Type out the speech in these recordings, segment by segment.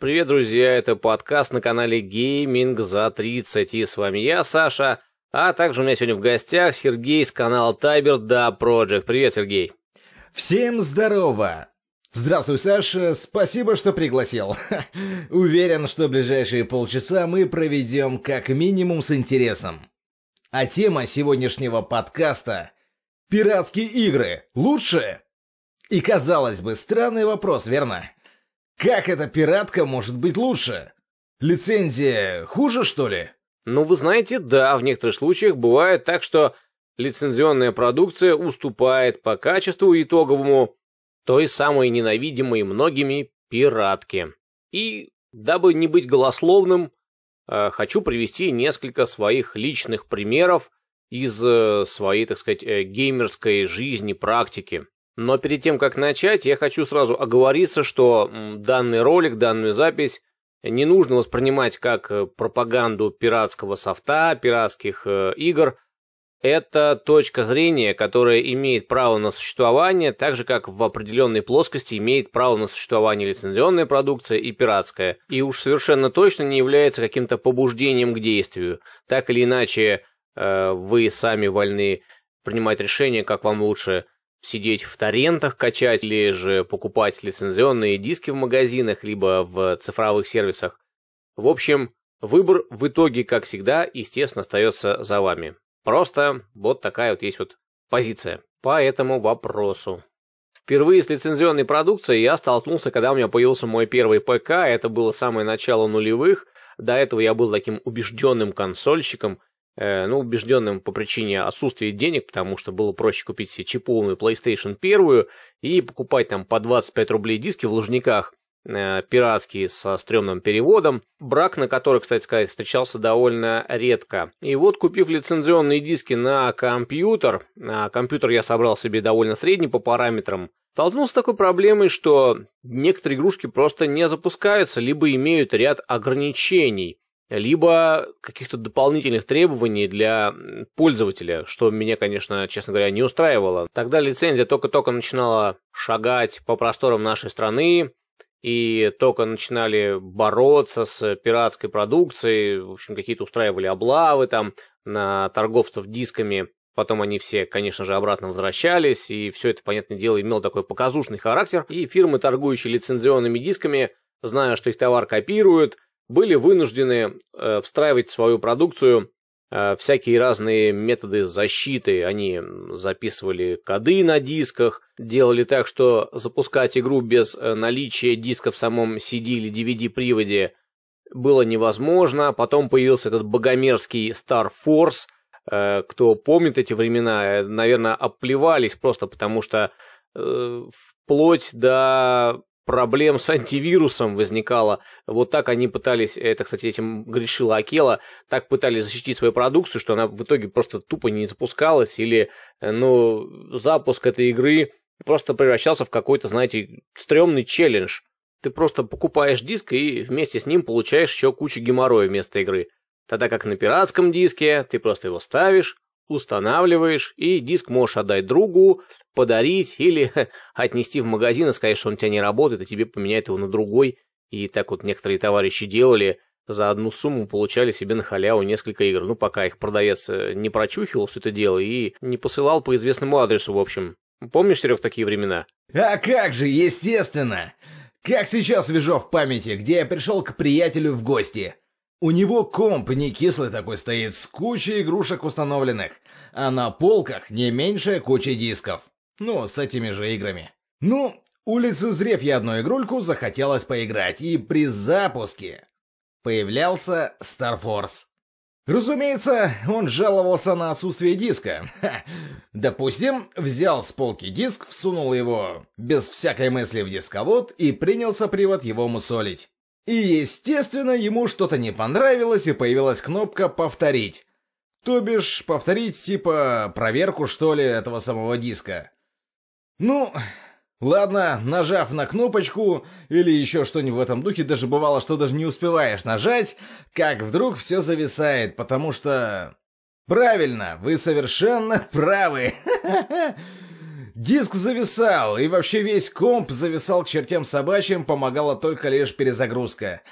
Привет, друзья, это подкаст на канале Гейминг за 30, и с вами я, Саша, а также у меня сегодня в гостях Сергей с канала Тайбер Да Project. Привет, Сергей. Всем здорово! Здравствуй, Саша, спасибо, что пригласил. Уверен, что ближайшие полчаса мы проведем как минимум с интересом. А тема сегодняшнего подкаста — пиратские игры. Лучше? И казалось бы, странный вопрос, верно? Как эта пиратка может быть лучше? Лицензия хуже, что ли? Ну, вы знаете, да, в некоторых случаях бывает так, что лицензионная продукция уступает по качеству итоговому той самой ненавидимой многими пиратке. И, дабы не быть голословным, э, хочу привести несколько своих личных примеров из э, своей, так сказать, э, геймерской жизни, практики. Но перед тем, как начать, я хочу сразу оговориться, что данный ролик, данную запись не нужно воспринимать как э, пропаганду пиратского софта, пиратских э, игр. Это точка зрения, которая имеет право на существование, так же как в определенной плоскости имеет право на существование лицензионная продукция и пиратская. И уж совершенно точно не является каким-то побуждением к действию. Так или иначе, э, вы сами вольны принимать решение, как вам лучше сидеть в торрентах качать, или же покупать лицензионные диски в магазинах, либо в цифровых сервисах. В общем, выбор в итоге, как всегда, естественно, остается за вами. Просто вот такая вот есть вот позиция по этому вопросу. Впервые с лицензионной продукцией я столкнулся, когда у меня появился мой первый ПК, это было самое начало нулевых. До этого я был таким убежденным консольщиком, ну, убежденным по причине отсутствия денег, потому что было проще купить себе чиповую PlayStation 1 и покупать там по 25 рублей диски в Лужниках, э, пиратские со стрёмным переводом, брак на который, кстати сказать, встречался довольно редко. И вот, купив лицензионные диски на компьютер, а компьютер я собрал себе довольно средний по параметрам, столкнулся с такой проблемой, что некоторые игрушки просто не запускаются, либо имеют ряд ограничений либо каких-то дополнительных требований для пользователя, что меня, конечно, честно говоря, не устраивало. Тогда лицензия только-только начинала шагать по просторам нашей страны, и только начинали бороться с пиратской продукцией, в общем, какие-то устраивали облавы там на торговцев дисками, потом они все, конечно же, обратно возвращались, и все это, понятное дело, имело такой показушный характер, и фирмы, торгующие лицензионными дисками, зная, что их товар копируют, были вынуждены э, встраивать в свою продукцию э, всякие разные методы защиты. Они записывали коды на дисках, делали так, что запускать игру без э, наличия диска в самом CD или DVD-приводе было невозможно. Потом появился этот богомерзкий Star Force. Э, кто помнит эти времена, э, наверное, оплевались просто потому что э, вплоть до проблем с антивирусом возникало. Вот так они пытались, это, кстати, этим грешила Акела, так пытались защитить свою продукцию, что она в итоге просто тупо не запускалась, или, ну, запуск этой игры просто превращался в какой-то, знаете, стрёмный челлендж. Ты просто покупаешь диск и вместе с ним получаешь еще кучу геморроя вместо игры. Тогда как на пиратском диске ты просто его ставишь, устанавливаешь, и диск можешь отдать другу, подарить или отнести в магазин и сказать, что он у тебя не работает, и тебе поменяют его на другой. И так вот некоторые товарищи делали, за одну сумму получали себе на халяву несколько игр. Ну, пока их продавец э, не прочухивал все это дело и не посылал по известному адресу, в общем. Помнишь, Серег, такие времена? А как же, естественно! Как сейчас свежо в памяти, где я пришел к приятелю в гости. У него комп не кислый такой стоит, с кучей игрушек установленных, а на полках не меньшая куча дисков. Ну, с этими же играми. Ну, улицезрев я одну игрульку, захотелось поиграть, и при запуске появлялся Star Force. Разумеется, он жаловался на отсутствие диска. Ха. Допустим, взял с полки диск, всунул его без всякой мысли в дисковод и принялся привод его мусолить. И, естественно, ему что-то не понравилось, и появилась кнопка «Повторить». То бишь, повторить типа проверку, что ли, этого самого диска. Ну, ладно, нажав на кнопочку или еще что-нибудь в этом духе, даже бывало, что даже не успеваешь нажать, как вдруг все зависает, потому что... Правильно, вы совершенно правы. Диск зависал, и вообще весь комп зависал к чертям собачьим, помогала только лишь перезагрузка.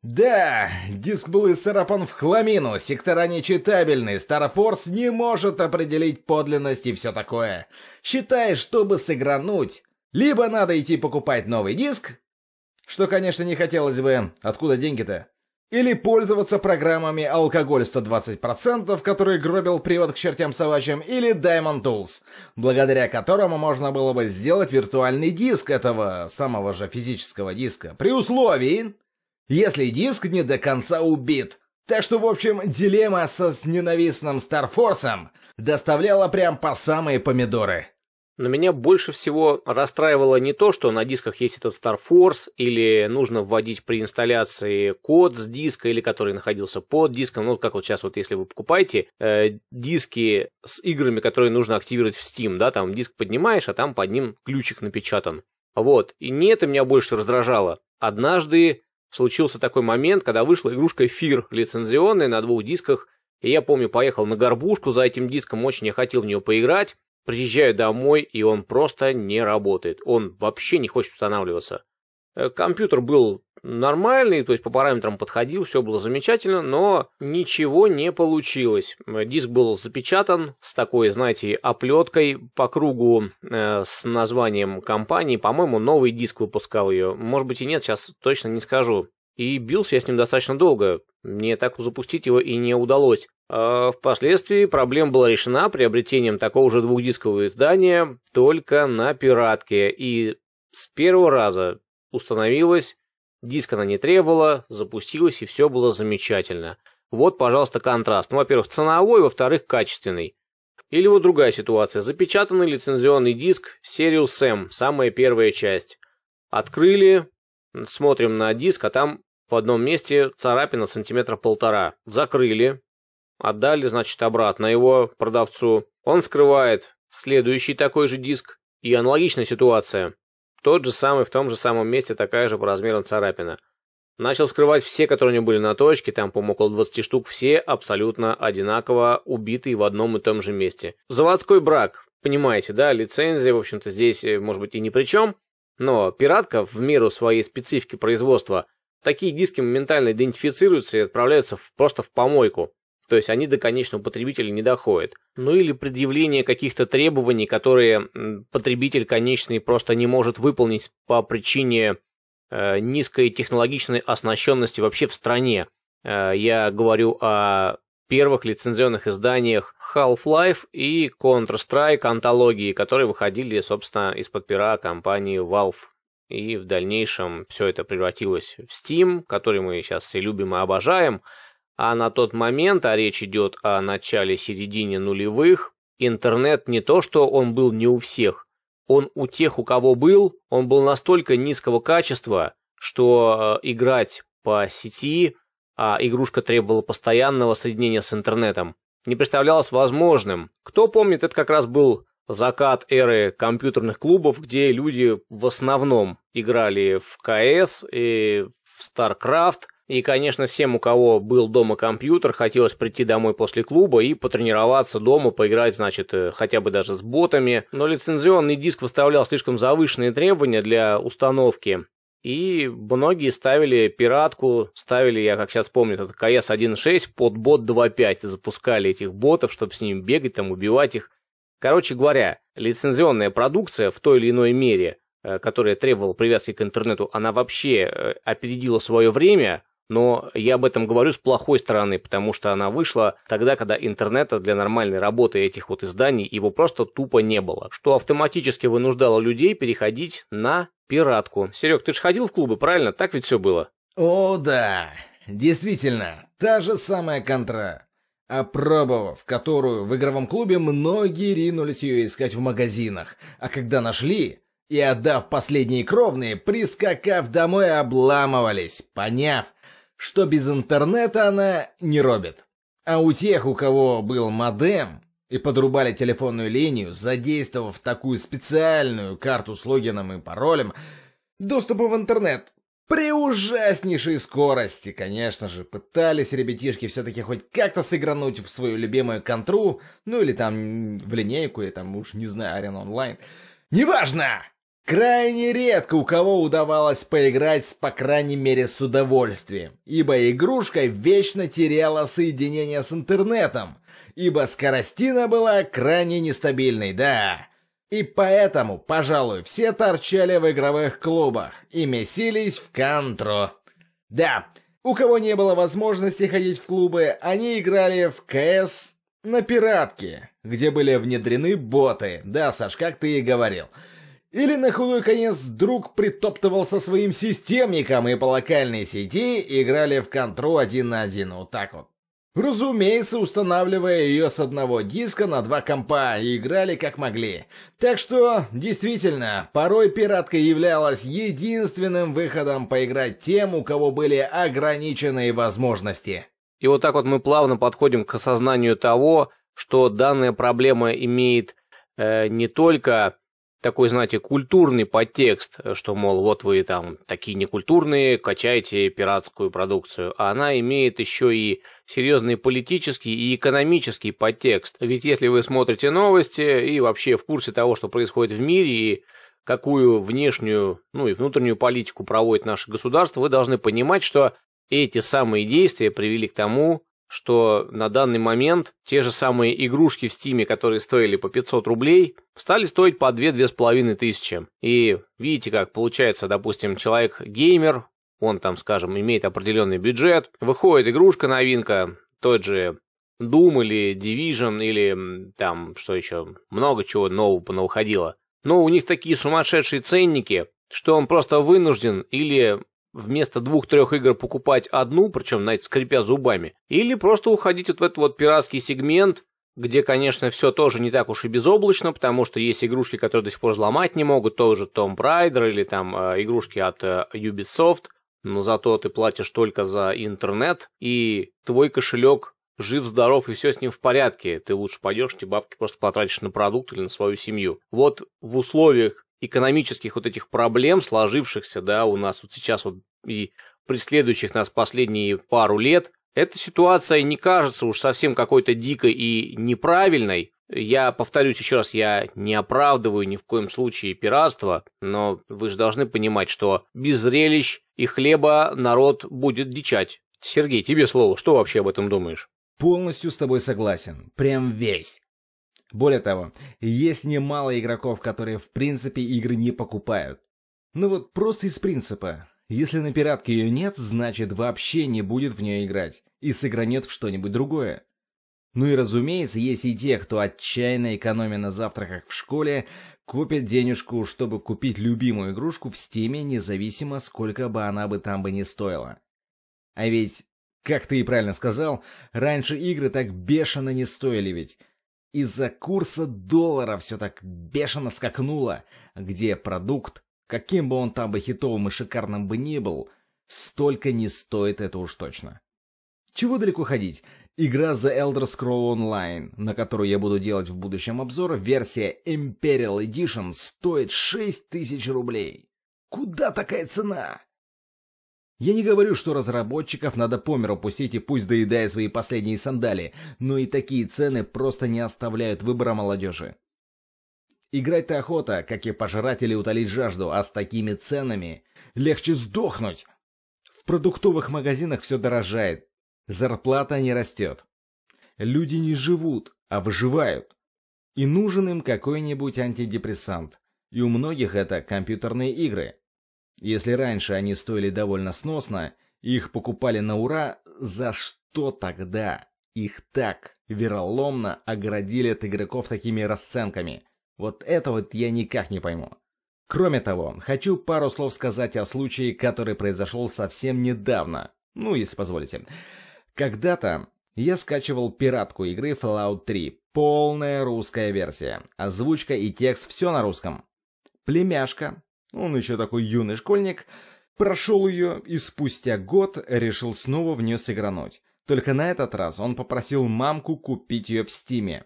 Да, диск был исцарапан в хламину, сектора нечитабельны, Старфорс не может определить подлинность и все такое. Считай, чтобы сыгрануть, либо надо идти покупать новый диск, что, конечно, не хотелось бы, откуда деньги-то? Или пользоваться программами «Алкоголь 120%», который гробил привод к чертям собачьим, или Diamond Tools, благодаря которому можно было бы сделать виртуальный диск этого самого же физического диска, при условии, если диск не до конца убит. Так что, в общем, дилемма со с ненавистным Старфорсом доставляла прям по самые помидоры. Но меня больше всего расстраивало не то, что на дисках есть этот Star Force, или нужно вводить при инсталляции код с диска, или который находился под диском. Ну, как вот сейчас, вот если вы покупаете э, диски с играми, которые нужно активировать в Steam, да, там диск поднимаешь, а там под ним ключик напечатан. Вот. И не это меня больше раздражало. Однажды случился такой момент, когда вышла игрушка Фир лицензионная на двух дисках, и я помню, поехал на горбушку за этим диском, очень я хотел в нее поиграть, Приезжаю домой, и он просто не работает. Он вообще не хочет устанавливаться. Э, компьютер был нормальный, то есть по параметрам подходил, все было замечательно, но ничего не получилось. Диск был запечатан с такой, знаете, оплеткой по кругу э, с названием компании. По-моему, новый диск выпускал ее. Может быть и нет, сейчас точно не скажу. И бился я с ним достаточно долго. Мне так запустить его и не удалось. А впоследствии проблема была решена приобретением такого же двухдискового издания только на пиратке. И с первого раза установилась, диск она не требовала, запустилась и все было замечательно. Вот, пожалуйста, контраст. Ну, во-первых, ценовой, во-вторых, качественный. Или вот другая ситуация. Запечатанный лицензионный диск Sirius M, самая первая часть. Открыли, Смотрим на диск, а там в одном месте царапина сантиметра полтора. Закрыли, отдали, значит, обратно его продавцу. Он скрывает следующий такой же диск. И аналогичная ситуация. Тот же самый, в том же самом месте такая же по размерам царапина. Начал скрывать все, которые у него были на точке, там, по-моему, около 20 штук, все абсолютно одинаково убитые в одном и том же месте. Заводской брак, понимаете, да, лицензия, в общем-то, здесь, э, может быть, и ни при чем, но пиратка, в меру своей специфики производства, такие диски моментально идентифицируются и отправляются в, просто в помойку. То есть они до конечного потребителя не доходят. Ну или предъявление каких-то требований, которые потребитель конечный просто не может выполнить по причине э, низкой технологичной оснащенности вообще в стране. Э, я говорю о первых лицензионных изданиях Half-Life и Counter-Strike антологии, которые выходили, собственно, из-под пера компании Valve. И в дальнейшем все это превратилось в Steam, который мы сейчас все любим и обожаем. А на тот момент, а речь идет о начале-середине нулевых, интернет не то, что он был не у всех, он у тех, у кого был, он был настолько низкого качества, что э, играть по сети а игрушка требовала постоянного соединения с интернетом, не представлялось возможным. Кто помнит, это как раз был закат эры компьютерных клубов, где люди в основном играли в КС и в StarCraft. И, конечно, всем, у кого был дома компьютер, хотелось прийти домой после клуба и потренироваться дома, поиграть, значит, э, хотя бы даже с ботами. Но лицензионный диск выставлял слишком завышенные требования для установки. И многие ставили пиратку, ставили, я как сейчас помню, этот КС 1.6 под бот 2.5, запускали этих ботов, чтобы с ними бегать, там, убивать их. Короче говоря, лицензионная продукция в той или иной мере, э, которая требовала привязки к интернету, она вообще э, опередила свое время, но я об этом говорю с плохой стороны, потому что она вышла тогда, когда интернета для нормальной работы этих вот изданий его просто тупо не было, что автоматически вынуждало людей переходить на пиратку. Серег, ты же ходил в клубы, правильно? Так ведь все было? О, да. Действительно, та же самая контра. Опробовав которую в игровом клубе, многие ринулись ее искать в магазинах, а когда нашли и отдав последние кровные, прискакав домой, обламывались, поняв, что без интернета она не робит. А у тех, у кого был модем, и подрубали телефонную линию, задействовав такую специальную карту с логином и паролем, доступа в интернет При ужаснейшей скорости, конечно же, пытались ребятишки все-таки хоть как-то сыгрануть в свою любимую контру, ну или там в линейку, или там уж не знаю, арена онлайн. Неважно! Крайне редко у кого удавалось поиграть, с, по крайней мере, с удовольствием, ибо игрушка вечно теряла соединение с интернетом, ибо скоростина была крайне нестабильной, да. И поэтому, пожалуй, все торчали в игровых клубах и месились в кантро. Да, у кого не было возможности ходить в клубы, они играли в КС на пиратке, где были внедрены боты. Да, Саш, как ты и говорил. Или на худой конец друг притоптывал со своим системником и по локальной сети играли в контру один на один. Вот так вот. Разумеется, устанавливая ее с одного диска на два компа и играли как могли. Так что, действительно, порой пиратка являлась единственным выходом поиграть тем, у кого были ограниченные возможности. И вот так вот мы плавно подходим к осознанию того, что данная проблема имеет э, не только такой, знаете, культурный подтекст, что, мол, вот вы там такие некультурные, качаете пиратскую продукцию, а она имеет еще и серьезный политический и экономический подтекст. Ведь если вы смотрите новости и вообще в курсе того, что происходит в мире и какую внешнюю, ну и внутреннюю политику проводит наше государство, вы должны понимать, что эти самые действия привели к тому, что на данный момент те же самые игрушки в Стиме, которые стоили по 500 рублей, стали стоить по 2-2,5 тысячи. И видите, как получается, допустим, человек-геймер, он там, скажем, имеет определенный бюджет, выходит игрушка новинка, тот же Doom или Division или там, что еще, много чего нового понавыходило. Но у них такие сумасшедшие ценники, что он просто вынужден или вместо двух-трех игр покупать одну, причем, знаете, скрипя зубами, или просто уходить вот в этот вот пиратский сегмент, где, конечно, все тоже не так уж и безоблачно, потому что есть игрушки, которые до сих пор взломать не могут, тоже Tomb Raider или там э, игрушки от э, Ubisoft, но зато ты платишь только за интернет, и твой кошелек жив-здоров, и все с ним в порядке. Ты лучше пойдешь, эти бабки просто потратишь на продукт или на свою семью. Вот в условиях экономических вот этих проблем, сложившихся, да, у нас вот сейчас вот и преследующих нас последние пару лет, эта ситуация не кажется уж совсем какой-то дикой и неправильной. Я повторюсь еще раз, я не оправдываю ни в коем случае пиратство, но вы же должны понимать, что без зрелищ и хлеба народ будет дичать. Сергей, тебе слово, что вообще об этом думаешь? Полностью с тобой согласен, прям весь. Более того, есть немало игроков, которые в принципе игры не покупают. Ну вот просто из принципа. Если на пиратке ее нет, значит вообще не будет в нее играть и сыгранет в что-нибудь другое. Ну и разумеется, есть и те, кто отчаянно экономя на завтраках в школе, купит денежку, чтобы купить любимую игрушку в стиме, независимо сколько бы она бы там бы не стоила. А ведь, как ты и правильно сказал, раньше игры так бешено не стоили ведь. Из-за курса доллара все так бешено скакнуло, где продукт, каким бы он там бы хитовым и шикарным бы ни был, столько не стоит это уж точно. Чего далеко ходить? Игра The Elder Scroll Online, на которую я буду делать в будущем обзор, версия Imperial Edition стоит 6000 рублей. Куда такая цена? Я не говорю, что разработчиков надо по миру пустить и пусть доедая свои последние сандали, но и такие цены просто не оставляют выбора молодежи. Играть-то охота, как и пожрать или утолить жажду, а с такими ценами легче сдохнуть. В продуктовых магазинах все дорожает, зарплата не растет. Люди не живут, а выживают. И нужен им какой-нибудь антидепрессант. И у многих это компьютерные игры. Если раньше они стоили довольно сносно, их покупали на ура, за что тогда их так вероломно оградили от игроков такими расценками? Вот это вот я никак не пойму. Кроме того, хочу пару слов сказать о случае, который произошел совсем недавно. Ну, если позволите. Когда-то я скачивал пиратку игры Fallout 3. Полная русская версия. Озвучка и текст все на русском. Племяшка он еще такой юный школьник, прошел ее и спустя год решил снова в нее сыгрануть. Только на этот раз он попросил мамку купить ее в стиме.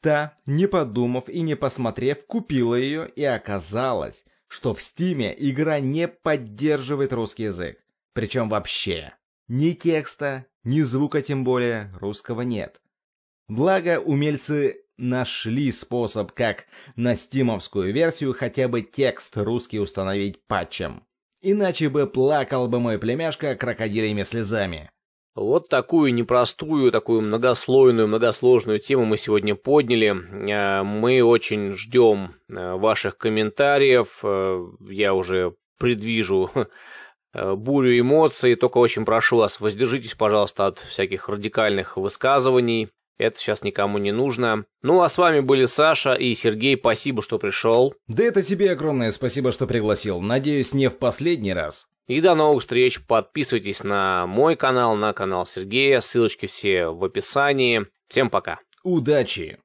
Та, не подумав и не посмотрев, купила ее, и оказалось, что в Стиме игра не поддерживает русский язык. Причем вообще. Ни текста, ни звука тем более русского нет. Благо, умельцы нашли способ, как на стимовскую версию хотя бы текст русский установить патчем. Иначе бы плакал бы мой племяшка крокодилями слезами. Вот такую непростую, такую многослойную, многосложную тему мы сегодня подняли. Э, мы очень ждем э, ваших комментариев. Э, я уже предвижу бурю эмоций. Только очень прошу вас, воздержитесь, пожалуйста, от всяких радикальных высказываний. Это сейчас никому не нужно. Ну, а с вами были Саша и Сергей. Спасибо, что пришел. Да это тебе огромное спасибо, что пригласил. Надеюсь, не в последний раз. И до новых встреч. Подписывайтесь на мой канал, на канал Сергея. Ссылочки все в описании. Всем пока. Удачи!